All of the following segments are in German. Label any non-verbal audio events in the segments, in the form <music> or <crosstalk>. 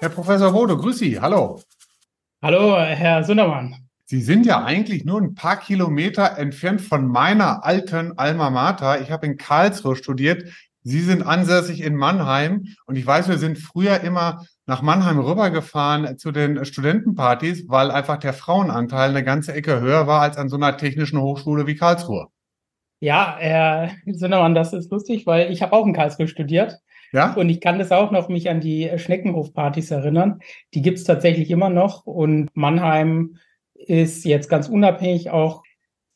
Herr Professor Bode, grüß Sie. Hallo. Hallo, Herr Sundermann. Sie sind ja eigentlich nur ein paar Kilometer entfernt von meiner alten Alma Mater. Ich habe in Karlsruhe studiert. Sie sind ansässig in Mannheim und ich weiß, wir sind früher immer nach Mannheim rübergefahren zu den Studentenpartys, weil einfach der Frauenanteil eine ganze Ecke höher war als an so einer technischen Hochschule wie Karlsruhe. Ja, Herr Sinnermann, das ist lustig, weil ich habe auch in Karlsruhe studiert. Ja? Und ich kann das auch noch mich an die Schneckenhofpartys erinnern. Die gibt's tatsächlich immer noch. Und Mannheim ist jetzt ganz unabhängig auch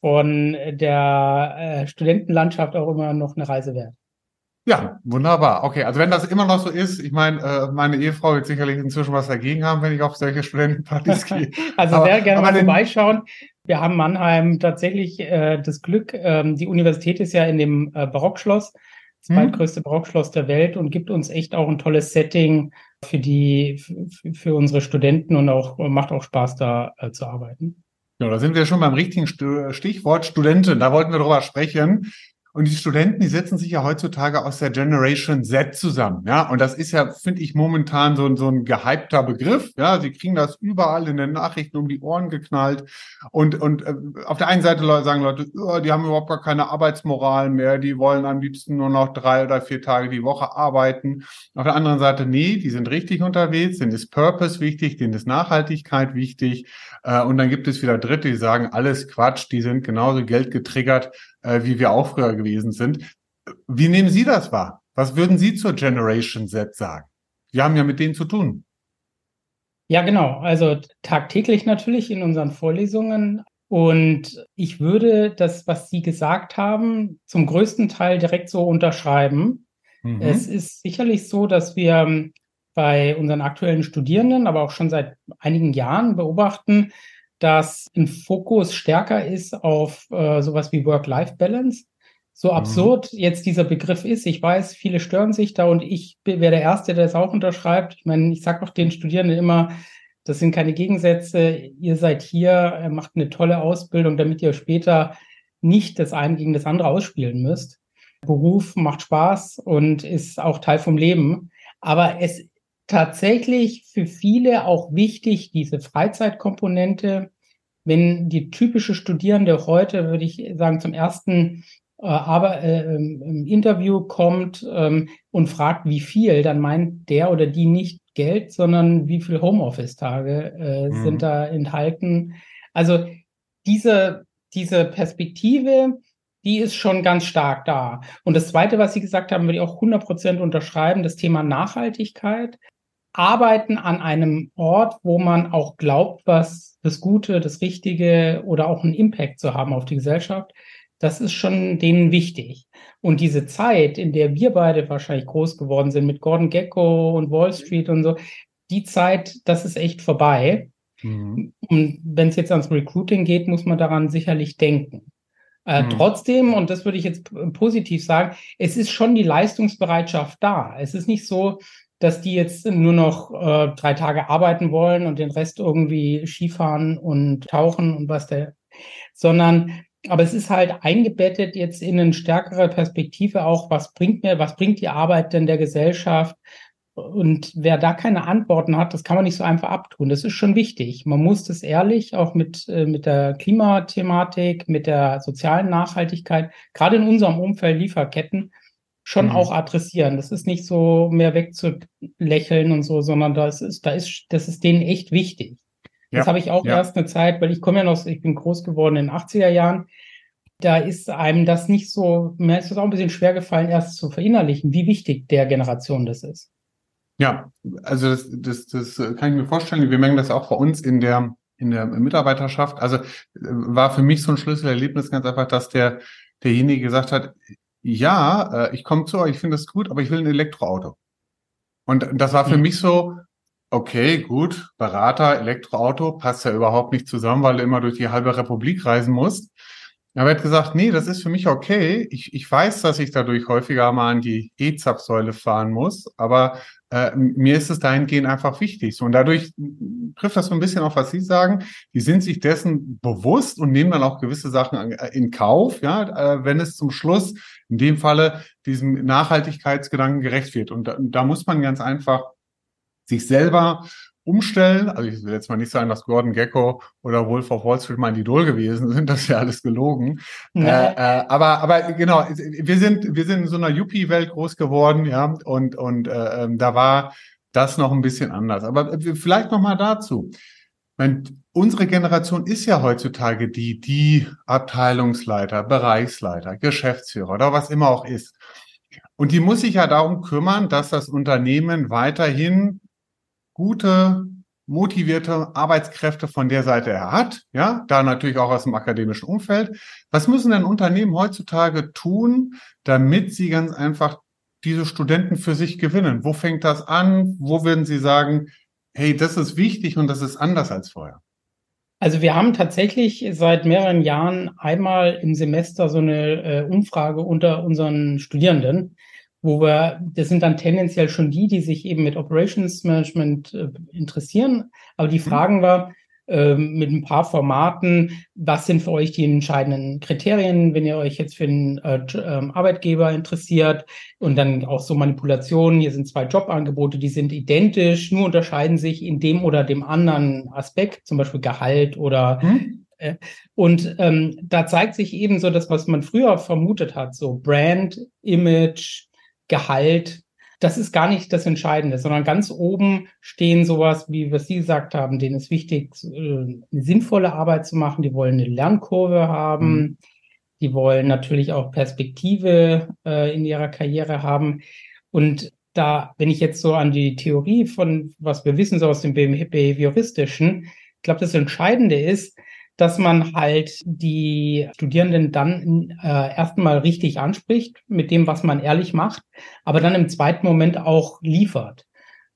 von der äh, Studentenlandschaft auch immer noch eine Reise wert. Ja, wunderbar. Okay, also wenn das immer noch so ist, ich meine, äh, meine Ehefrau wird sicherlich inzwischen was dagegen haben, wenn ich auf solche Studentenpartys <laughs> gehe. also aber, sehr gerne mal vorbeischauen. Wir haben Mannheim tatsächlich äh, das Glück, ähm, die Universität ist ja in dem äh, Barockschloss, das hm. zweitgrößte Barockschloss der Welt und gibt uns echt auch ein tolles Setting für die, für unsere Studenten und auch macht auch Spaß da äh, zu arbeiten. Ja, da sind wir schon beim richtigen Stichwort Studenten. Da wollten wir drüber sprechen. Und die Studenten, die setzen sich ja heutzutage aus der Generation Z zusammen. Ja, und das ist ja, finde ich, momentan so, so ein gehypter Begriff. Ja, sie kriegen das überall in den Nachrichten um die Ohren geknallt. Und, und äh, auf der einen Seite sagen Leute, oh, die haben überhaupt gar keine Arbeitsmoral mehr. Die wollen am liebsten nur noch drei oder vier Tage die Woche arbeiten. Auf der anderen Seite, nee, die sind richtig unterwegs, denen ist Purpose wichtig, denen ist Nachhaltigkeit wichtig. Äh, und dann gibt es wieder Dritte, die sagen, alles Quatsch, die sind genauso geldgetriggert äh, wie wir auch früher gewesen sind. Wie nehmen Sie das wahr? Was würden Sie zur Generation Z sagen? Wir haben ja mit denen zu tun. Ja, genau. Also tagtäglich natürlich in unseren Vorlesungen. Und ich würde das, was Sie gesagt haben, zum größten Teil direkt so unterschreiben. Mhm. Es ist sicherlich so, dass wir bei unseren aktuellen Studierenden, aber auch schon seit einigen Jahren beobachten, dass ein Fokus stärker ist auf äh, sowas wie Work-Life-Balance. So mhm. absurd mhm. jetzt dieser Begriff ist, ich weiß, viele stören sich da und ich wäre der Erste, der es auch unterschreibt. Ich meine, ich sage auch den Studierenden immer, das sind keine Gegensätze. Ihr seid hier, äh, macht eine tolle Ausbildung, damit ihr später nicht das eine gegen das andere ausspielen müsst. Beruf macht Spaß und ist auch Teil vom Leben. Aber es tatsächlich für viele auch wichtig, diese Freizeitkomponente. Wenn die typische Studierende heute, würde ich sagen, zum ersten äh, aber äh, im Interview kommt ähm, und fragt, wie viel, dann meint der oder die nicht Geld, sondern wie viel Homeoffice-Tage äh, mhm. sind da enthalten. Also diese, diese Perspektive, die ist schon ganz stark da. Und das Zweite, was Sie gesagt haben, würde ich auch 100 Prozent unterschreiben, das Thema Nachhaltigkeit arbeiten an einem Ort, wo man auch glaubt, was das Gute, das Richtige oder auch einen Impact zu haben auf die Gesellschaft, das ist schon denen wichtig. Und diese Zeit, in der wir beide wahrscheinlich groß geworden sind mit Gordon Gecko und Wall Street und so, die Zeit, das ist echt vorbei. Mhm. Und wenn es jetzt ans Recruiting geht, muss man daran sicherlich denken. Äh, mhm. Trotzdem, und das würde ich jetzt positiv sagen, es ist schon die Leistungsbereitschaft da. Es ist nicht so, dass die jetzt nur noch äh, drei Tage arbeiten wollen und den Rest irgendwie Skifahren und tauchen und was der, sondern aber es ist halt eingebettet jetzt in eine stärkere Perspektive auch, was bringt mir, was bringt die Arbeit denn der Gesellschaft? Und wer da keine Antworten hat, das kann man nicht so einfach abtun. Das ist schon wichtig. Man muss das ehrlich auch mit, äh, mit der Klimathematik, mit der sozialen Nachhaltigkeit, gerade in unserem Umfeld Lieferketten, schon mhm. auch adressieren. Das ist nicht so mehr wegzulächeln und so, sondern das ist, da ist, das ist denen echt wichtig. Ja. Das habe ich auch ja. erst eine Zeit, weil ich komme ja noch, ich bin groß geworden in den 80er Jahren. Da ist einem das nicht so, mir ist das auch ein bisschen schwer gefallen, erst zu verinnerlichen, wie wichtig der Generation das ist. Ja, also das, das, das kann ich mir vorstellen. Wir merken das auch bei uns in der, in der Mitarbeiterschaft. Also äh, war für mich so ein Schlüsselerlebnis ganz einfach, dass der, derjenige gesagt hat, ja, äh, ich komme zu euch, ich finde das gut, aber ich will ein Elektroauto. Und das war für mhm. mich so, okay, gut, Berater, Elektroauto, passt ja überhaupt nicht zusammen, weil du immer durch die halbe Republik reisen musst. Aber er hat gesagt, nee, das ist für mich okay. Ich, ich weiß, dass ich dadurch häufiger mal an die E-Zapfsäule fahren muss, aber äh, mir ist es dahingehend einfach wichtig. Und dadurch trifft das so ein bisschen auf, was Sie sagen. Die sind sich dessen bewusst und nehmen dann auch gewisse Sachen äh, in Kauf, ja, äh, wenn es zum Schluss in dem Falle diesem Nachhaltigkeitsgedanken gerecht wird. Und da, da muss man ganz einfach sich selber umstellen. Also ich will jetzt mal nicht sagen, dass Gordon Gecko oder Wolf of Wall Street mein Idol gewesen <laughs> sind. Das ist ja alles gelogen. Nee. Äh, äh, aber, aber genau, wir sind, wir sind in so einer Yuppie-Welt groß geworden, ja, und, und äh, ähm, da war das noch ein bisschen anders. Aber vielleicht noch mal dazu. Meine, unsere Generation ist ja heutzutage die, die Abteilungsleiter, Bereichsleiter, Geschäftsführer oder was immer auch ist. Und die muss sich ja darum kümmern, dass das Unternehmen weiterhin gute, motivierte Arbeitskräfte von der Seite her hat, ja, da natürlich auch aus dem akademischen Umfeld. Was müssen denn Unternehmen heutzutage tun, damit sie ganz einfach diese Studenten für sich gewinnen? Wo fängt das an? Wo würden Sie sagen, hey, das ist wichtig und das ist anders als vorher? Also wir haben tatsächlich seit mehreren Jahren einmal im Semester so eine äh, Umfrage unter unseren Studierenden, wo wir, das sind dann tendenziell schon die, die sich eben mit Operations Management äh, interessieren. Aber die mhm. fragen wir äh, mit ein paar Formaten, was sind für euch die entscheidenden Kriterien, wenn ihr euch jetzt für einen äh, ähm, Arbeitgeber interessiert und dann auch so Manipulationen. Hier sind zwei Jobangebote, die sind identisch, nur unterscheiden sich in dem oder dem anderen Aspekt, zum Beispiel Gehalt oder. Äh, und ähm, da zeigt sich eben so das, was man früher vermutet hat, so Brand, Image, Gehalt, das ist gar nicht das Entscheidende, sondern ganz oben stehen sowas, wie was Sie gesagt haben, denen ist wichtig, äh, eine sinnvolle Arbeit zu machen. Die wollen eine Lernkurve haben. Mhm. Die wollen natürlich auch Perspektive äh, in ihrer Karriere haben. Und da, wenn ich jetzt so an die Theorie von, was wir wissen, so aus dem Behavioristischen, ich glaube, das Entscheidende ist, dass man halt die Studierenden dann äh, erstmal richtig anspricht mit dem, was man ehrlich macht, aber dann im zweiten Moment auch liefert.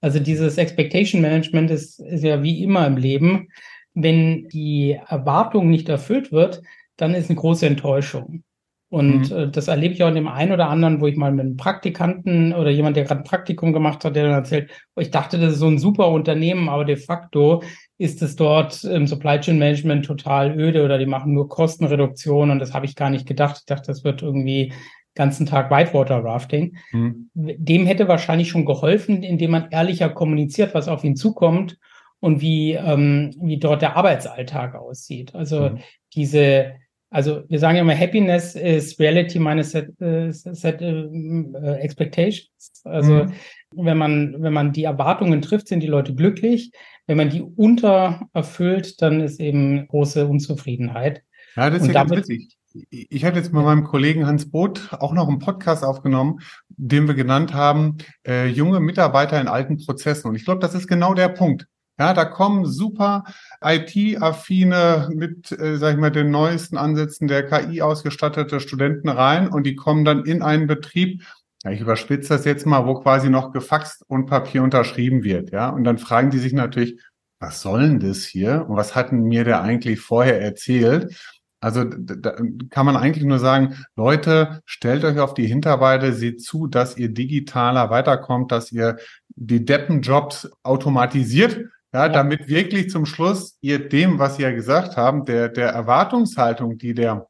Also dieses Expectation Management ist, ist ja wie immer im Leben. Wenn die Erwartung nicht erfüllt wird, dann ist eine große Enttäuschung. Und mhm. äh, das erlebe ich auch in dem einen oder anderen, wo ich mal mit einem Praktikanten oder jemand, der gerade ein Praktikum gemacht hat, der dann erzählt, oh, ich dachte, das ist so ein super Unternehmen, aber de facto ist es dort im Supply Chain Management total öde oder die machen nur Kostenreduktion und das habe ich gar nicht gedacht. Ich dachte, das wird irgendwie ganzen Tag Whitewater Rafting. Mhm. Dem hätte wahrscheinlich schon geholfen, indem man ehrlicher kommuniziert, was auf ihn zukommt und wie, ähm, wie dort der Arbeitsalltag aussieht. Also mhm. diese also wir sagen immer, Happiness is reality minus set, äh, set äh, expectations. Also mhm. wenn man wenn man die Erwartungen trifft, sind die Leute glücklich. Wenn man die untererfüllt, dann ist eben große Unzufriedenheit. Ja, das ist Und ja ganz witzig. Ich hatte jetzt mit meinem Kollegen Hans Both auch noch einen Podcast aufgenommen, den wir genannt haben, äh, junge Mitarbeiter in alten Prozessen. Und ich glaube, das ist genau der Punkt. Ja, da kommen super IT-affine mit, äh, sag ich mal, den neuesten Ansätzen der KI ausgestattete Studenten rein und die kommen dann in einen Betrieb, ja, ich überspitze das jetzt mal, wo quasi noch gefaxt und Papier unterschrieben wird, ja. Und dann fragen die sich natürlich, was soll denn das hier? Und was hatten mir der eigentlich vorher erzählt? Also da kann man eigentlich nur sagen, Leute, stellt euch auf die Hinterbeine, seht zu, dass ihr digitaler weiterkommt, dass ihr die Deppenjobs automatisiert ja, ja, damit wirklich zum Schluss ihr dem, was Sie ja gesagt haben, der, der Erwartungshaltung, die der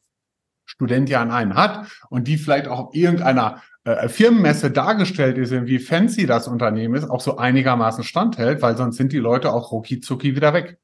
Student ja an einen hat und die vielleicht auch auf irgendeiner äh, Firmenmesse dargestellt ist, wie fancy das Unternehmen ist, auch so einigermaßen standhält, weil sonst sind die Leute auch rucki zucki wieder weg.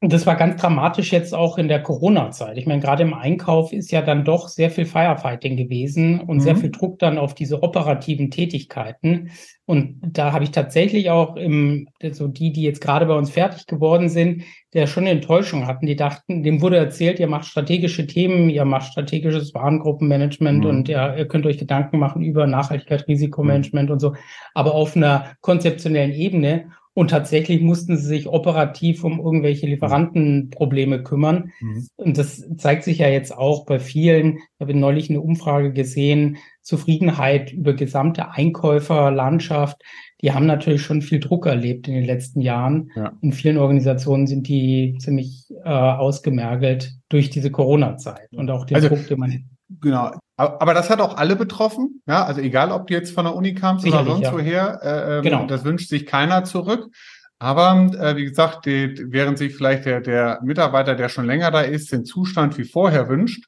Das war ganz dramatisch jetzt auch in der Corona-Zeit. Ich meine, gerade im Einkauf ist ja dann doch sehr viel Firefighting gewesen und mhm. sehr viel Druck dann auf diese operativen Tätigkeiten. Und da habe ich tatsächlich auch im, so die, die jetzt gerade bei uns fertig geworden sind, der schon eine Enttäuschung hatten. Die dachten, dem wurde erzählt, ihr macht strategische Themen, ihr macht strategisches Warengruppenmanagement mhm. und ja, ihr könnt euch Gedanken machen über Nachhaltigkeit, Risikomanagement mhm. und so, aber auf einer konzeptionellen Ebene. Und tatsächlich mussten sie sich operativ um irgendwelche Lieferantenprobleme kümmern. Mhm. Und das zeigt sich ja jetzt auch bei vielen. Ich habe neulich eine Umfrage gesehen, Zufriedenheit über gesamte Einkäuferlandschaft. Die haben natürlich schon viel Druck erlebt in den letzten Jahren. Ja. In vielen Organisationen sind die ziemlich äh, ausgemergelt. durch diese Corona-Zeit und auch den also, Druck, den man. Genau. Aber das hat auch alle betroffen, ja. Also egal, ob du jetzt von der Uni kamst oder sonst ja. woher, äh, ähm, genau. das wünscht sich keiner zurück. Aber äh, wie gesagt, die, während sich vielleicht der, der Mitarbeiter, der schon länger da ist, den Zustand wie vorher wünscht,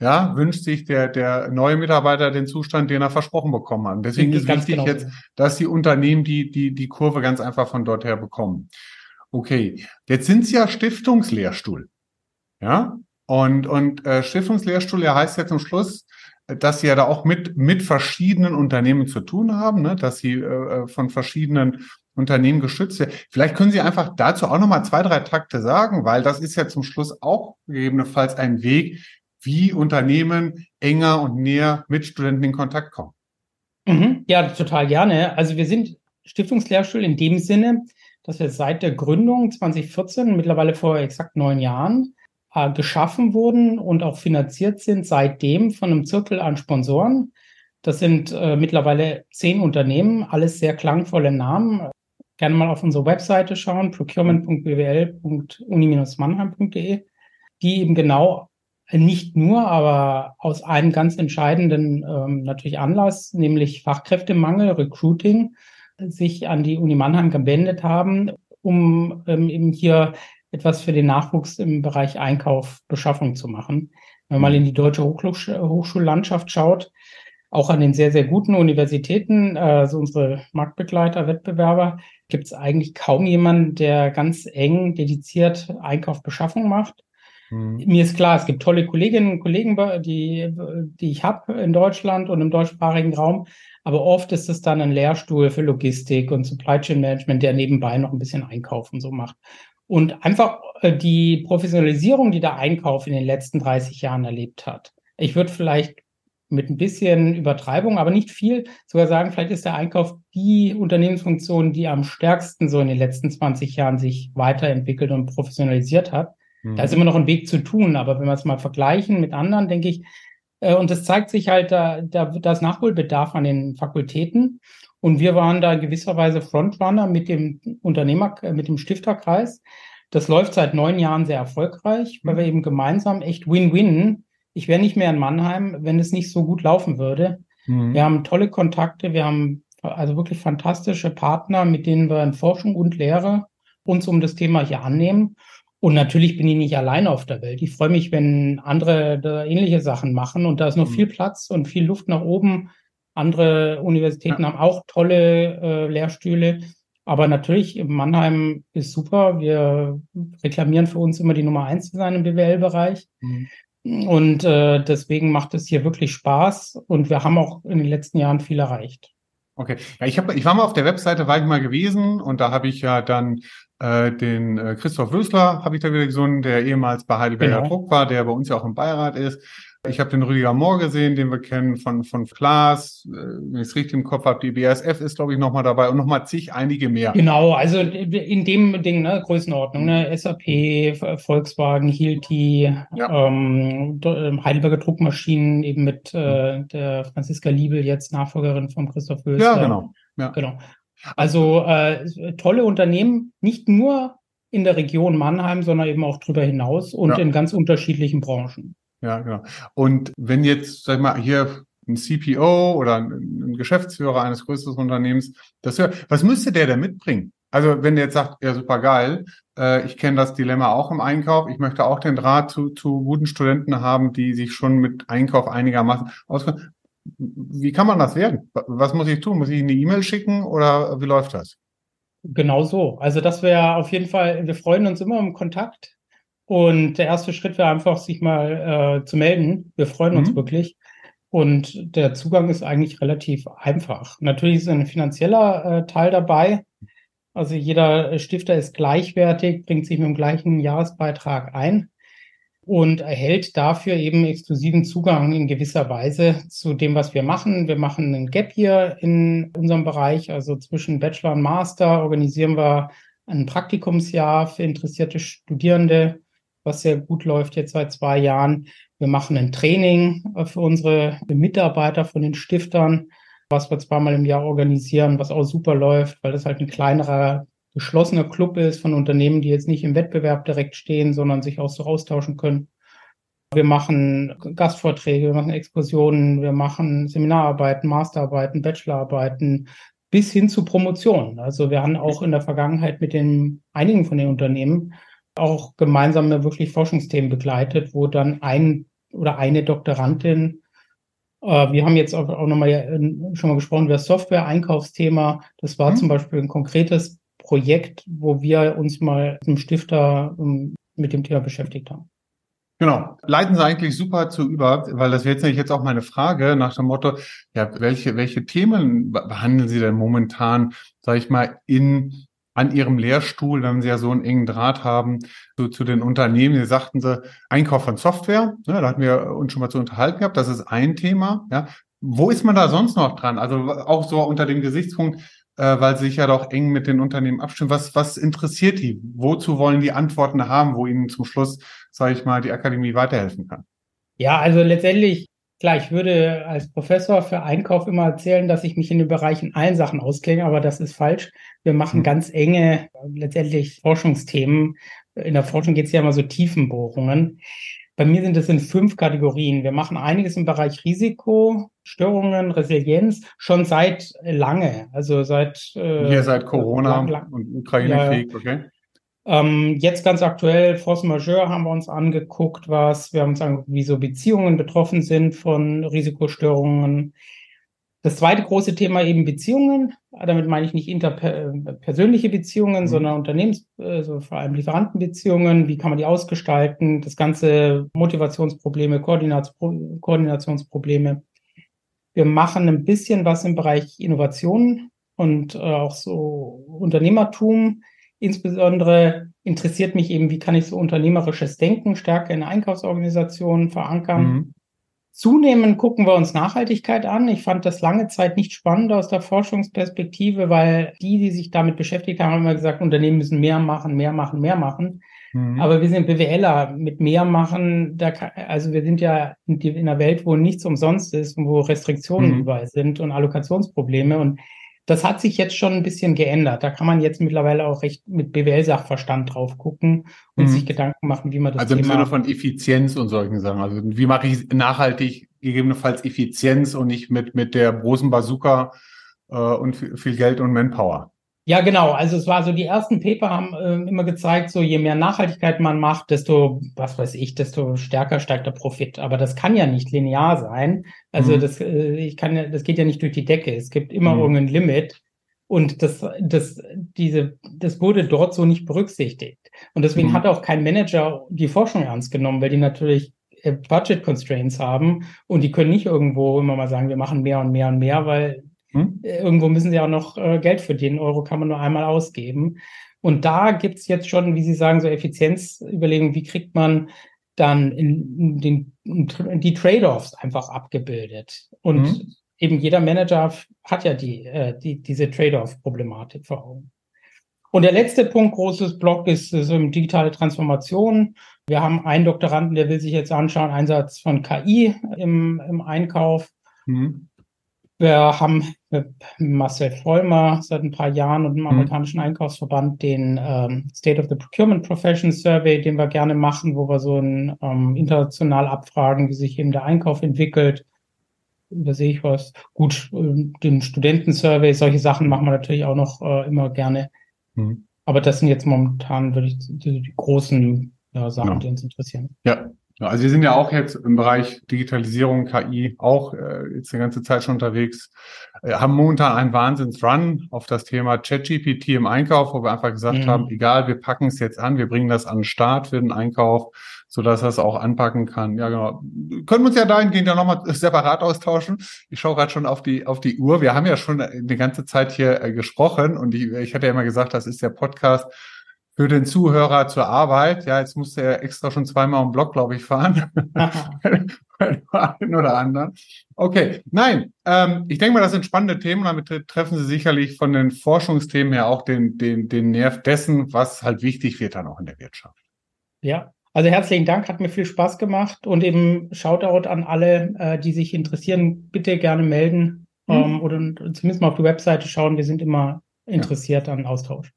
ja, wünscht sich der, der neue Mitarbeiter den Zustand, den er versprochen bekommen hat. Deswegen ist wichtig genau jetzt, dass die Unternehmen die, die, die Kurve ganz einfach von dort her bekommen. Okay, jetzt sind Sie ja Stiftungslehrstuhl. Ja, und, und äh, Stiftungslehrstuhl ja heißt ja zum Schluss, dass Sie ja da auch mit, mit verschiedenen Unternehmen zu tun haben, ne? dass Sie äh, von verschiedenen Unternehmen geschützt werden. Vielleicht können Sie einfach dazu auch nochmal zwei, drei Takte sagen, weil das ist ja zum Schluss auch gegebenenfalls ein Weg, wie Unternehmen enger und näher mit Studenten in Kontakt kommen. Mhm, ja, total gerne. Also wir sind Stiftungslehrstuhl in dem Sinne, dass wir seit der Gründung 2014, mittlerweile vor exakt neun Jahren, äh, geschaffen wurden und auch finanziert sind seitdem von einem Zirkel an Sponsoren. Das sind äh, mittlerweile zehn Unternehmen, alles sehr klangvolle Namen gerne mal auf unsere Webseite schauen, procurement.bwl.uni-mannheim.de, die eben genau nicht nur, aber aus einem ganz entscheidenden ähm, natürlich Anlass, nämlich Fachkräftemangel, Recruiting, sich an die Uni Mannheim gewendet haben, um ähm, eben hier etwas für den Nachwuchs im Bereich Einkauf, Beschaffung zu machen. Wenn man mal in die deutsche Hochschullandschaft schaut, auch an den sehr, sehr guten Universitäten, also unsere Marktbegleiter, Wettbewerber, gibt es eigentlich kaum jemanden, der ganz eng dediziert Einkauf, Beschaffung macht. Mhm. Mir ist klar, es gibt tolle Kolleginnen und Kollegen, die, die ich habe in Deutschland und im deutschsprachigen Raum, aber oft ist es dann ein Lehrstuhl für Logistik und Supply Chain Management, der nebenbei noch ein bisschen Einkauf und so macht. Und einfach äh, die Professionalisierung, die der Einkauf in den letzten 30 Jahren erlebt hat. Ich würde vielleicht mit ein bisschen Übertreibung, aber nicht viel, sogar sagen, vielleicht ist der Einkauf die Unternehmensfunktion, die am stärksten so in den letzten 20 Jahren sich weiterentwickelt und professionalisiert hat. Mhm. Da ist immer noch ein Weg zu tun, aber wenn wir es mal vergleichen mit anderen, denke ich, äh, und das zeigt sich halt, da, da, da ist Nachholbedarf an den Fakultäten. Und wir waren da in gewisser Weise Frontrunner mit dem Unternehmer, äh, mit dem Stifterkreis. Das läuft seit neun Jahren sehr erfolgreich, weil wir eben gemeinsam echt Win-Win ich wäre nicht mehr in Mannheim, wenn es nicht so gut laufen würde. Mhm. Wir haben tolle Kontakte, wir haben also wirklich fantastische Partner, mit denen wir in Forschung und Lehre uns um das Thema hier annehmen. Und natürlich bin ich nicht alleine auf der Welt. Ich freue mich, wenn andere da ähnliche Sachen machen und da ist noch mhm. viel Platz und viel Luft nach oben. Andere Universitäten ja. haben auch tolle äh, Lehrstühle. Aber natürlich, Mannheim ist super. Wir reklamieren für uns immer die Nummer eins zu sein im BWL-Bereich. Mhm. Und äh, deswegen macht es hier wirklich Spaß und wir haben auch in den letzten Jahren viel erreicht. Okay, ja, ich, hab, ich war mal auf der Webseite, war ich mal gewesen und da habe ich ja dann äh, den äh, Christoph Wösler, habe ich da wieder gesungen, der ehemals bei Heidelberger genau. Druck war, der bei uns ja auch im Beirat ist. Ich habe den Rüdiger Mohr gesehen, den wir kennen von, von Klaas. Äh, wenn ich es richtig im Kopf habe, die BASF ist, glaube ich, nochmal dabei und nochmal zig einige mehr. Genau, also in dem Ding, ne, Größenordnung, ne, SAP, Volkswagen, Hilti, ja. ähm, ähm, Heidelberger Druckmaschinen, eben mit äh, der Franziska Liebel, jetzt Nachfolgerin von Christoph Wösler. Ja, genau. Ja. genau. Also äh, tolle Unternehmen, nicht nur in der Region Mannheim, sondern eben auch darüber hinaus und ja. in ganz unterschiedlichen Branchen. Ja, genau. Und wenn jetzt, sag ich mal, hier ein CPO oder ein Geschäftsführer eines größeren Unternehmens das hört, was müsste der denn mitbringen? Also wenn der jetzt sagt, ja, super geil, äh, ich kenne das Dilemma auch im Einkauf, ich möchte auch den Draht zu, zu guten Studenten haben, die sich schon mit Einkauf einigermaßen auskennen. Wie kann man das werden? Was muss ich tun? Muss ich eine E-Mail schicken oder wie läuft das? Genau so. Also das wäre auf jeden Fall, wir freuen uns immer im Kontakt. Und der erste Schritt wäre einfach, sich mal äh, zu melden. Wir freuen uns mhm. wirklich. Und der Zugang ist eigentlich relativ einfach. Natürlich ist ein finanzieller äh, Teil dabei. Also jeder Stifter ist gleichwertig, bringt sich mit dem gleichen Jahresbeitrag ein und erhält dafür eben exklusiven Zugang in gewisser Weise zu dem, was wir machen. Wir machen einen Gap hier in unserem Bereich, also zwischen Bachelor und Master organisieren wir ein Praktikumsjahr für interessierte Studierende was sehr gut läuft jetzt seit zwei Jahren. Wir machen ein Training äh, für unsere Mitarbeiter von den Stiftern, was wir zweimal im Jahr organisieren, was auch super läuft, weil das halt ein kleinerer, geschlossener Club ist von Unternehmen, die jetzt nicht im Wettbewerb direkt stehen, sondern sich auch so austauschen können. Wir machen Gastvorträge, wir machen Exkursionen, wir machen Seminararbeiten, Masterarbeiten, Bachelorarbeiten bis hin zu Promotionen. Also wir haben auch in der Vergangenheit mit den einigen von den Unternehmen auch gemeinsame wirklich Forschungsthemen begleitet, wo dann ein oder eine Doktorandin äh, wir haben jetzt auch, auch nochmal äh, schon mal gesprochen über das Software-Einkaufsthema. Das war mhm. zum Beispiel ein konkretes Projekt, wo wir uns mal im Stifter um, mit dem Thema beschäftigt haben. Genau. Leiten Sie eigentlich super zu über, weil das wäre jetzt jetzt auch meine Frage nach dem Motto, ja, welche, welche Themen behandeln Sie denn momentan, sage ich mal, in an Ihrem Lehrstuhl, wenn Sie ja so einen engen Draht haben zu, zu den Unternehmen. Sie sagten Sie, Einkauf von Software, ne, da hatten wir uns schon mal zu unterhalten gehabt, das ist ein Thema. Ja. Wo ist man da sonst noch dran? Also auch so unter dem Gesichtspunkt, äh, weil Sie sich ja doch eng mit den Unternehmen abstimmen. Was, was interessiert die? Wozu wollen die Antworten haben, wo Ihnen zum Schluss, sage ich mal, die Akademie weiterhelfen kann? Ja, also letztendlich Klar, ich würde als Professor für Einkauf immer erzählen, dass ich mich in den Bereichen allen Sachen auskenne, aber das ist falsch. Wir machen mhm. ganz enge, letztendlich Forschungsthemen. In der Forschung geht es ja immer so Tiefenbohrungen. Bei mir sind es in fünf Kategorien. Wir machen einiges im Bereich Risiko, Störungen, Resilienz schon seit lange. Also seit äh, hier seit Corona lang, lang. und Ukraine-Krieg, ja, okay. Ähm, jetzt ganz aktuell, Force Majeure haben wir uns angeguckt, was, wir haben uns angeguckt, wie so Beziehungen betroffen sind von Risikostörungen. Das zweite große Thema eben Beziehungen. Damit meine ich nicht interpersönliche Beziehungen, mhm. sondern Unternehmens, also vor allem Lieferantenbeziehungen. Wie kann man die ausgestalten? Das ganze Motivationsprobleme, Koordinationsprobleme. Wir machen ein bisschen was im Bereich Innovation und äh, auch so Unternehmertum. Insbesondere interessiert mich eben, wie kann ich so unternehmerisches Denken stärker in Einkaufsorganisationen verankern. Mhm. Zunehmend gucken wir uns Nachhaltigkeit an. Ich fand das lange Zeit nicht spannend aus der Forschungsperspektive, weil die, die sich damit beschäftigt haben, haben immer gesagt, Unternehmen müssen mehr machen, mehr machen, mehr machen. Mhm. Aber wir sind BWLer mit mehr machen. Da kann, also wir sind ja in, einer Welt, wo nichts umsonst ist und wo Restriktionen mhm. überall sind und Allokationsprobleme. Und das hat sich jetzt schon ein bisschen geändert. Da kann man jetzt mittlerweile auch recht mit BWL-Sachverstand drauf gucken und mhm. sich Gedanken machen, wie man das Also im Thema Sinne von Effizienz und solchen Sachen. Also wie mache ich nachhaltig gegebenenfalls Effizienz und nicht mit, mit der großen Bazooka äh, und viel Geld und Manpower. Ja, genau. Also es war so, die ersten Paper haben äh, immer gezeigt, so je mehr Nachhaltigkeit man macht, desto, was weiß ich, desto stärker steigt der Profit. Aber das kann ja nicht linear sein. Also mhm. das, äh, ich kann das geht ja nicht durch die Decke. Es gibt immer mhm. irgendein Limit. Und das, das, diese, das wurde dort so nicht berücksichtigt. Und deswegen mhm. hat auch kein Manager die Forschung ernst genommen, weil die natürlich äh, Budget Constraints haben und die können nicht irgendwo immer mal sagen, wir machen mehr und mehr und mehr, weil hm? Äh, irgendwo müssen sie auch noch äh, Geld verdienen. Euro kann man nur einmal ausgeben. Und da gibt's jetzt schon, wie Sie sagen, so Effizienzüberlegungen, wie kriegt man dann in, den, in die Trade-offs einfach abgebildet. Und hm? eben jeder Manager hat ja die, äh, die, diese Trade-off-Problematik vor Augen. Und der letzte Punkt, großes Block, ist, ist digitale Transformation. Wir haben einen Doktoranden, der will sich jetzt anschauen, Einsatz von KI im, im Einkauf. Mhm. Wir haben mit Marcel Vollmer seit ein paar Jahren und dem mhm. amerikanischen Einkaufsverband den ähm, State of the Procurement Profession Survey, den wir gerne machen, wo wir so ein, ähm, international abfragen, wie sich eben der Einkauf entwickelt. Da sehe ich was. Gut, äh, den Studentensurvey, solche Sachen machen wir natürlich auch noch äh, immer gerne. Mhm. Aber das sind jetzt momentan wirklich die, die großen ja, Sachen, ja. die uns interessieren. Ja, also wir sind ja auch jetzt im Bereich Digitalisierung, KI auch äh, jetzt eine ganze Zeit schon unterwegs, äh, haben momentan einen Wahnsinnsrun auf das Thema ChatGPT im Einkauf, wo wir einfach gesagt mhm. haben, egal, wir packen es jetzt an, wir bringen das an den Start für den Einkauf, so dass er es auch anpacken kann. Ja, genau. Können wir uns ja dahingehend ja nochmal separat austauschen. Ich schaue gerade schon auf die, auf die Uhr. Wir haben ja schon eine ganze Zeit hier äh, gesprochen und ich, ich hatte ja immer gesagt, das ist der Podcast für den Zuhörer zur Arbeit. Ja, jetzt musste er extra schon zweimal im Block, glaube ich, fahren. <laughs> einen oder anderen. Okay, nein, ähm, ich denke mal, das sind spannende Themen. Damit treffen Sie sicherlich von den Forschungsthemen her auch den, den, den Nerv dessen, was halt wichtig wird dann auch in der Wirtschaft. Ja, also herzlichen Dank, hat mir viel Spaß gemacht und eben Shoutout an alle, äh, die sich interessieren, bitte gerne melden mhm. ähm, oder zumindest mal auf die Webseite schauen. Wir sind immer interessiert ja. an Austausch.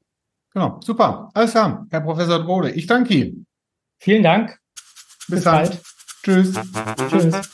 Genau, super. Alles klar, Herr Professor Drode. Ich danke Ihnen. Vielen Dank. Bis, Bis bald. Tschüss. Tschüss.